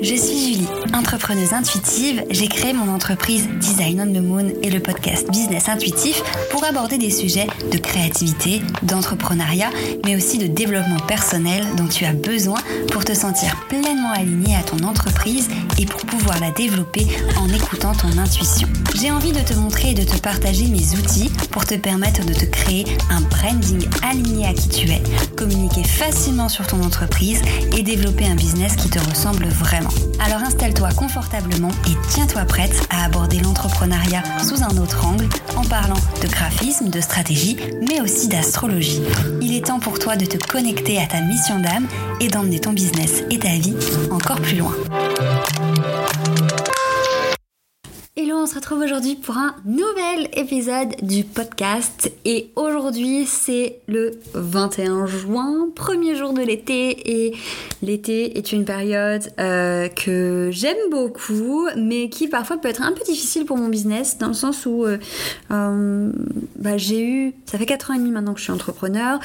Je suis Julie, entrepreneuse intuitive. J'ai créé mon entreprise Design on the Moon et le podcast Business Intuitif pour aborder des sujets de créativité, d'entrepreneuriat, mais aussi de développement personnel dont tu as besoin pour te sentir pleinement aligné à ton entreprise et pour pouvoir la développer en écoutant ton intuition. J'ai envie de te montrer et de te partager mes outils pour te permettre de te créer un branding aligné à qui tu es, communiquer facilement sur ton entreprise et développer un business qui te ressemble vraiment. Alors installe-toi confortablement et tiens-toi prête à aborder l'entrepreneuriat sous un autre angle en parlant de graphisme, de stratégie, mais aussi d'astrologie. Il est temps pour toi de te connecter à ta mission d'âme et d'emmener ton business et ta vie encore plus loin. Se retrouve aujourd'hui pour un nouvel épisode du podcast. Et aujourd'hui c'est le 21 juin, premier jour de l'été. Et l'été est une période euh, que j'aime beaucoup mais qui parfois peut être un peu difficile pour mon business dans le sens où euh, euh, bah, j'ai eu, ça fait 4 ans et demi maintenant que je suis entrepreneur,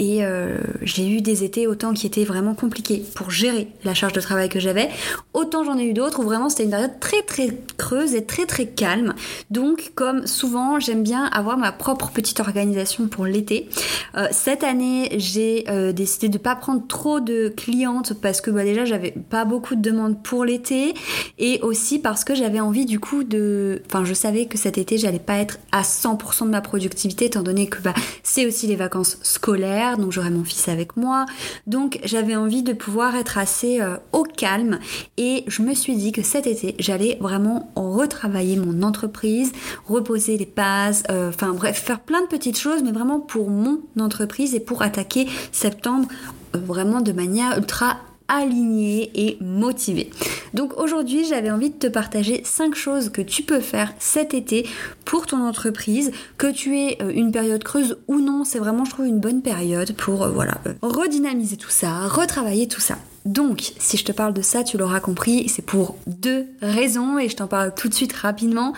et euh, j'ai eu des étés autant qui étaient vraiment compliqués pour gérer la charge de travail que j'avais, autant j'en ai eu d'autres où vraiment c'était une période très très creuse et très très calme. Donc comme souvent j'aime bien avoir ma propre petite organisation pour l'été. Euh, cette année j'ai euh, décidé de pas prendre trop de clientes parce que bah, déjà j'avais pas beaucoup de demandes pour l'été et aussi parce que j'avais envie du coup de... Enfin je savais que cet été j'allais pas être à 100% de ma productivité étant donné que bah, c'est aussi les vacances scolaires donc j'aurai mon fils avec moi. Donc j'avais envie de pouvoir être assez euh, au calme et je me suis dit que cet été, j'allais vraiment retravailler mon entreprise, reposer les bases, euh, enfin bref, faire plein de petites choses, mais vraiment pour mon entreprise et pour attaquer septembre euh, vraiment de manière ultra aligné et motivé. Donc aujourd'hui, j'avais envie de te partager 5 choses que tu peux faire cet été pour ton entreprise, que tu aies euh, une période creuse ou non, c'est vraiment je trouve une bonne période pour euh, voilà, euh, redynamiser tout ça, retravailler tout ça. Donc, si je te parle de ça, tu l'auras compris, c'est pour deux raisons et je t'en parle tout de suite rapidement.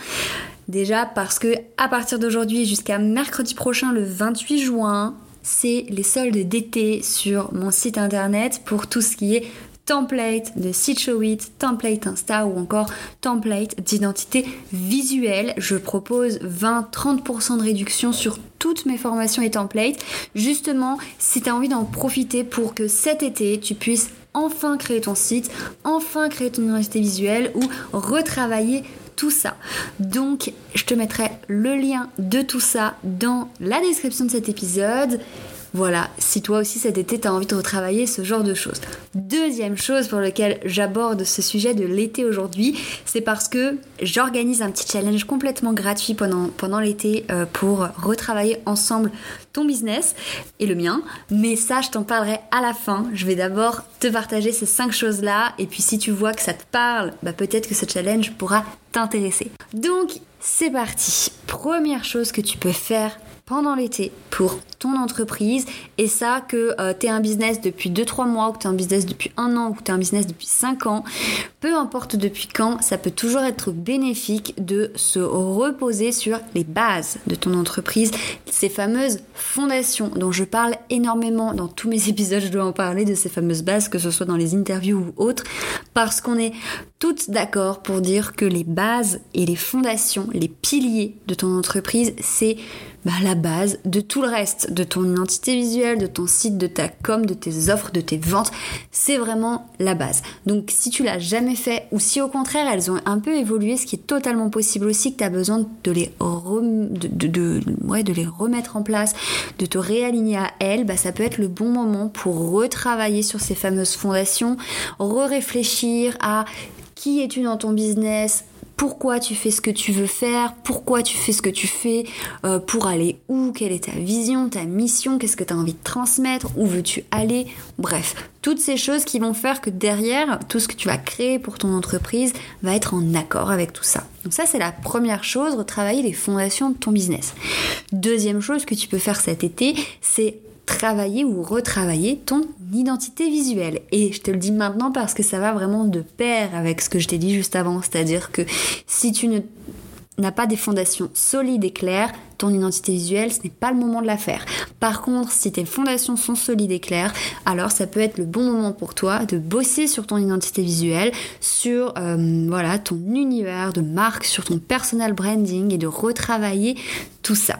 Déjà parce que à partir d'aujourd'hui jusqu'à mercredi prochain le 28 juin, c'est les soldes d'été sur mon site internet pour tout ce qui est template de site template Insta ou encore template d'identité visuelle. Je propose 20-30% de réduction sur toutes mes formations et templates. Justement, si tu as envie d'en profiter pour que cet été, tu puisses enfin créer ton site, enfin créer ton identité visuelle ou retravailler tout ça. Donc, je te mettrai le lien de tout ça dans la description de cet épisode. Voilà, si toi aussi cet été tu as envie de retravailler ce genre de choses. Deuxième chose pour laquelle j'aborde ce sujet de l'été aujourd'hui, c'est parce que j'organise un petit challenge complètement gratuit pendant, pendant l'été euh, pour retravailler ensemble ton business et le mien. Mais ça, je t'en parlerai à la fin. Je vais d'abord te partager ces cinq choses-là et puis si tu vois que ça te parle, bah peut-être que ce challenge pourra t'intéresser. Donc, c'est parti. Première chose que tu peux faire pendant l'été pour ton entreprise. Et ça que euh, tu es un business depuis 2-3 mois ou que tu es un business depuis un an ou que tu es un business depuis 5 ans, peu importe depuis quand, ça peut toujours être bénéfique de se reposer sur les bases de ton entreprise, ces fameuses fondations dont je parle énormément dans tous mes épisodes, je dois en parler de ces fameuses bases, que ce soit dans les interviews ou autres, parce qu'on est toutes d'accord pour dire que les bases et les fondations, les piliers de ton entreprise, c'est bah, la base de tout le reste, de ton identité visuelle, de ton site, de ta com, de tes offres, de tes ventes. C'est vraiment la base. Donc si tu l'as jamais fait ou si au contraire elles ont un peu évolué, ce qui est totalement possible aussi que tu as besoin de les, de, ouais, de les remettre en place, de te réaligner à elles, bah, ça peut être le bon moment pour retravailler sur ces fameuses fondations, re-réfléchir à qui es-tu dans ton business pourquoi tu fais ce que tu veux faire, pourquoi tu fais ce que tu fais, euh, pour aller où, quelle est ta vision, ta mission, qu'est-ce que tu as envie de transmettre, où veux-tu aller, bref, toutes ces choses qui vont faire que derrière, tout ce que tu vas créer pour ton entreprise va être en accord avec tout ça. Donc ça, c'est la première chose, retravailler les fondations de ton business. Deuxième chose que tu peux faire cet été, c'est travailler ou retravailler ton identité visuelle. Et je te le dis maintenant parce que ça va vraiment de pair avec ce que je t'ai dit juste avant. C'est-à-dire que si tu ne n'a pas des fondations solides et claires, ton identité visuelle, ce n'est pas le moment de la faire. Par contre, si tes fondations sont solides et claires, alors ça peut être le bon moment pour toi de bosser sur ton identité visuelle, sur euh, ton univers de marque, sur ton personal branding et de retravailler tout ça.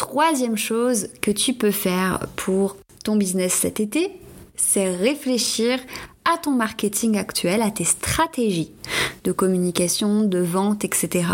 Troisième chose que tu peux faire pour ton business cet été, c'est réfléchir à ton marketing actuel, à tes stratégies de communication, de vente, etc.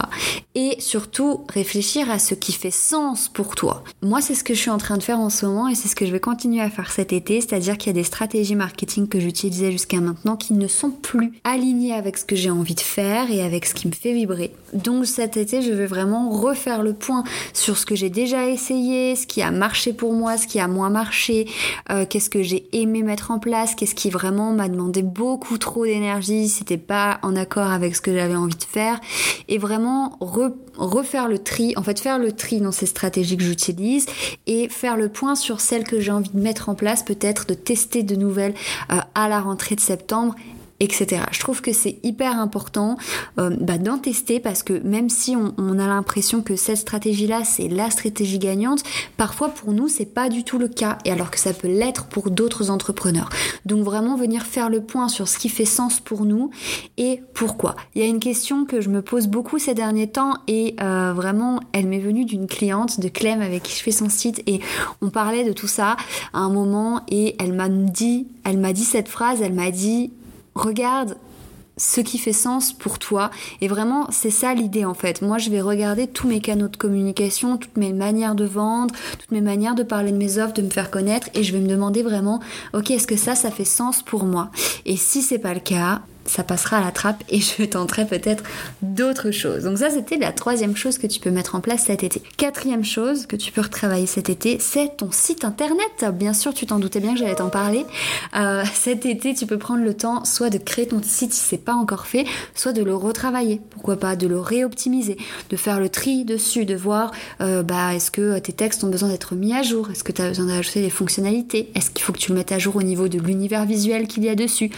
Et surtout réfléchir à ce qui fait sens pour toi. Moi, c'est ce que je suis en train de faire en ce moment et c'est ce que je vais continuer à faire cet été, c'est-à-dire qu'il y a des stratégies marketing que j'utilisais jusqu'à maintenant qui ne sont plus alignées avec ce que j'ai envie de faire et avec ce qui me fait vibrer. Donc cet été, je vais vraiment refaire le point sur ce que j'ai déjà essayé, ce qui a marché pour moi, ce qui a moins marché, euh, qu'est-ce que j'ai aimé mettre en place, qu'est-ce qui vraiment m'a demandé beaucoup trop d'énergie, c'était pas en accord avec ce que j'avais envie de faire, et vraiment refaire le tri, en fait faire le tri dans ces stratégies que j'utilise et faire le point sur celles que j'ai envie de mettre en place, peut-être de tester de nouvelles euh, à la rentrée de septembre etc. Je trouve que c'est hyper important euh, bah, d'en tester parce que même si on, a l'impression que cette stratégie-là c'est la stratégie gagnante, parfois pour nous c'est pas du tout le cas et alors que ça peut l'être pour d'autres entrepreneurs. Donc vraiment venir faire le point sur ce qui fait sens pour nous et pourquoi. Il y a une question que je me pose beaucoup ces derniers temps et euh, vraiment elle m'est venue d'une cliente de Clem avec qui je fais son site et on parlait de tout ça à un moment et elle m'a dit, elle m'a dit cette phrase, elle m'a dit regarde ce qui fait sens pour toi. Et vraiment, c'est ça l'idée en fait. Moi, je vais regarder tous mes canaux de communication, toutes mes manières de vendre, toutes mes manières de parler de mes offres, de me faire connaître, et je vais me demander vraiment, ok, est-ce que ça, ça fait sens pour moi? Et si c'est pas le cas, ça passera à la trappe et je tenterai peut-être d'autres choses. Donc ça, c'était la troisième chose que tu peux mettre en place cet été. Quatrième chose que tu peux retravailler cet été, c'est ton site internet. Bien sûr, tu t'en doutais bien que j'allais t'en parler. Euh, cet été, tu peux prendre le temps soit de créer ton site si c'est pas encore fait, soit de le retravailler. Pourquoi pas de le réoptimiser, de faire le tri dessus, de voir euh, bah est-ce que tes textes ont besoin d'être mis à jour, est-ce que tu as besoin d'ajouter des fonctionnalités, est-ce qu'il faut que tu le mettes à jour au niveau de l'univers visuel qu'il y a dessus,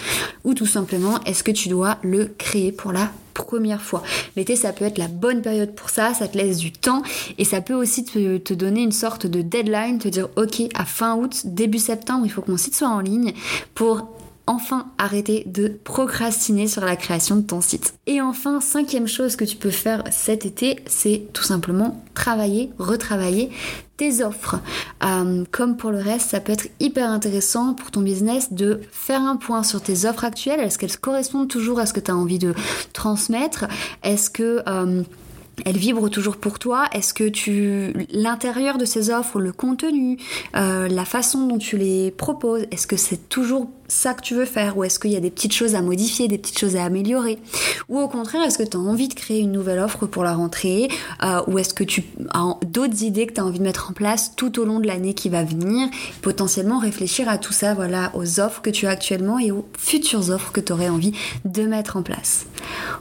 ou tout simplement que tu dois le créer pour la première fois. L'été, ça peut être la bonne période pour ça, ça te laisse du temps et ça peut aussi te, donner une sorte de deadline, te dire ok, à fin août, début septembre, il faut que mon site soit en ligne pour enfin arrêter de procrastiner sur la création de ton site. Et enfin, cinquième chose que tu peux faire cet été, c'est tout simplement travailler, retravailler tes offres. Euh, comme pour le reste, ça peut être hyper intéressant pour ton business de faire un point sur tes offres actuelles. Est-ce qu'elles correspondent toujours à ce que tu as envie de transmettre? Est-ce que... Euh, elle vibre toujours pour toi? Est-ce que tu l'intérieur de ces offres, le contenu, euh, la façon dont tu les proposes, est-ce que c'est toujours ça que tu veux faire ou est-ce qu'il y a des petites choses à modifier, des petites choses à améliorer? Ou au contraire, est-ce que tu as envie de créer une nouvelle offre pour la rentrée euh, ou est-ce que tu as d'autres idées que tu as envie de mettre en place tout au long de l'année qui va venir? Potentiellement réfléchir à tout ça, voilà, aux offres que tu as actuellement et aux futures offres que tu aurais envie de mettre en place.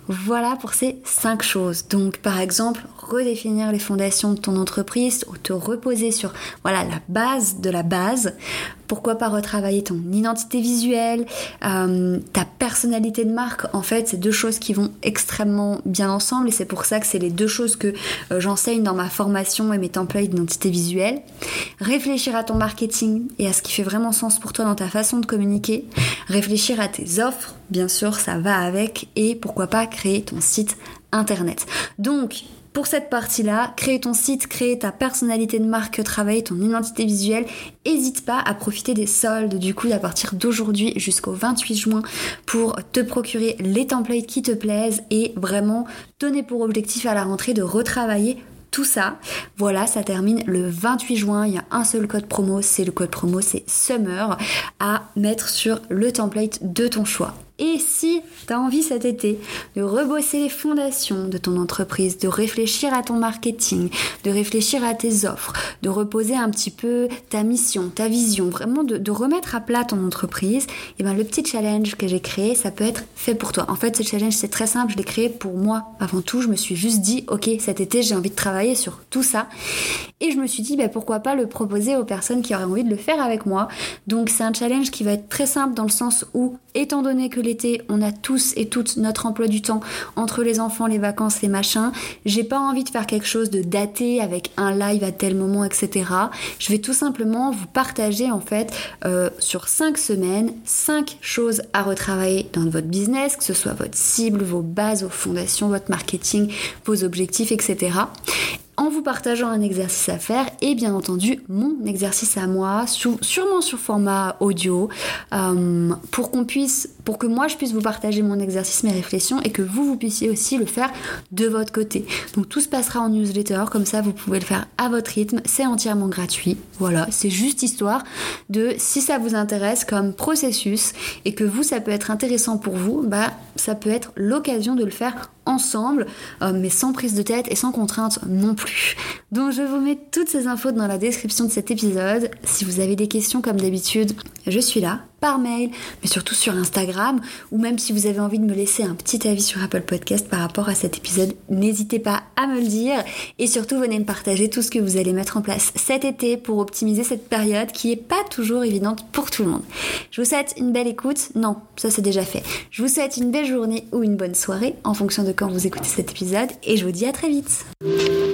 Voilà pour ces cinq choses. Donc par exemple, redéfinir les fondations de ton entreprise ou te reposer sur voilà la base de la base pourquoi pas retravailler ton identité visuelle, euh, ta personnalité de marque. En fait, c'est deux choses qui vont extrêmement bien ensemble et c'est pour ça que c'est les deux choses que euh, j'enseigne dans ma formation et mes templates d'identité visuelle. Réfléchir à ton marketing et à ce qui fait vraiment sens pour toi dans ta façon de communiquer. Réfléchir à tes offres, bien sûr, ça va avec et pourquoi pas créer ton site internet. Donc, pour cette partie-là, créer ton site, créer ta personnalité de marque, travailler ton identité visuelle, n'hésite pas à profiter des soldes du coup à partir d'aujourd'hui jusqu'au 28 juin pour te procurer les templates qui te plaisent et vraiment donner pour objectif à la rentrée de retravailler tout ça. Voilà, ça termine le 28 juin. Il y a un seul code promo, c'est le code promo, c'est Summer à mettre sur le template de ton choix. Et si tu as envie cet été de rebosser les fondations de ton entreprise, de réfléchir à ton marketing, de réfléchir à tes offres, de reposer un petit peu ta mission, ta vision, vraiment de, remettre à plat ton entreprise, et eh ben le petit challenge que j'ai créé, ça peut être fait pour toi. En fait, ce challenge, c'est très simple, je l'ai créé pour moi. Avant tout, je me suis juste dit, ok, cet été, j'ai envie de travailler sur tout ça. Et je me suis dit, bah, pourquoi pas le proposer aux personnes qui auraient envie de le faire avec moi. Donc c'est un challenge qui va être très simple dans le sens où, étant donné que on a tous et toutes notre emploi du temps entre les enfants, les vacances, les machins, j'ai pas envie de faire quelque chose de daté avec un live à tel moment, etc. Je vais tout simplement vous partager en fait euh, sur 5 semaines 5 choses à retravailler dans votre business, que ce soit votre cible, vos bases, vos fondations, votre marketing, vos objectifs, etc en vous partageant un exercice à faire et bien entendu mon exercice à moi, sûrement sur format audio, euh, pour qu'on puisse, pour que moi je puisse vous partager mon exercice, mes réflexions et que vous vous puissiez aussi le faire de votre côté. Donc tout se passera en newsletter, comme ça vous pouvez le faire à votre rythme, c'est entièrement gratuit. Voilà, c'est juste histoire de si ça vous intéresse comme processus et que vous ça peut être intéressant pour vous, bah ça peut être l'occasion de le faire ensemble, euh, mais sans prise de tête et sans contrainte non plus. Donc je vous mets toutes ces infos dans la description de cet épisode. Si vous avez des questions comme d'habitude, je suis là par mail, mais surtout sur Instagram, ou même si vous avez envie de me laisser un petit avis sur Apple Podcast par rapport à cet épisode, n'hésitez pas à me le dire, et surtout venez me partager tout ce que vous allez mettre en place cet été pour optimiser cette période qui est pas toujours évidente pour tout le monde. Je vous souhaite une belle écoute, non, ça c'est déjà fait. Je vous souhaite une belle journée ou une bonne soirée en fonction de quand vous écoutez cet épisode, et je vous dis à très vite.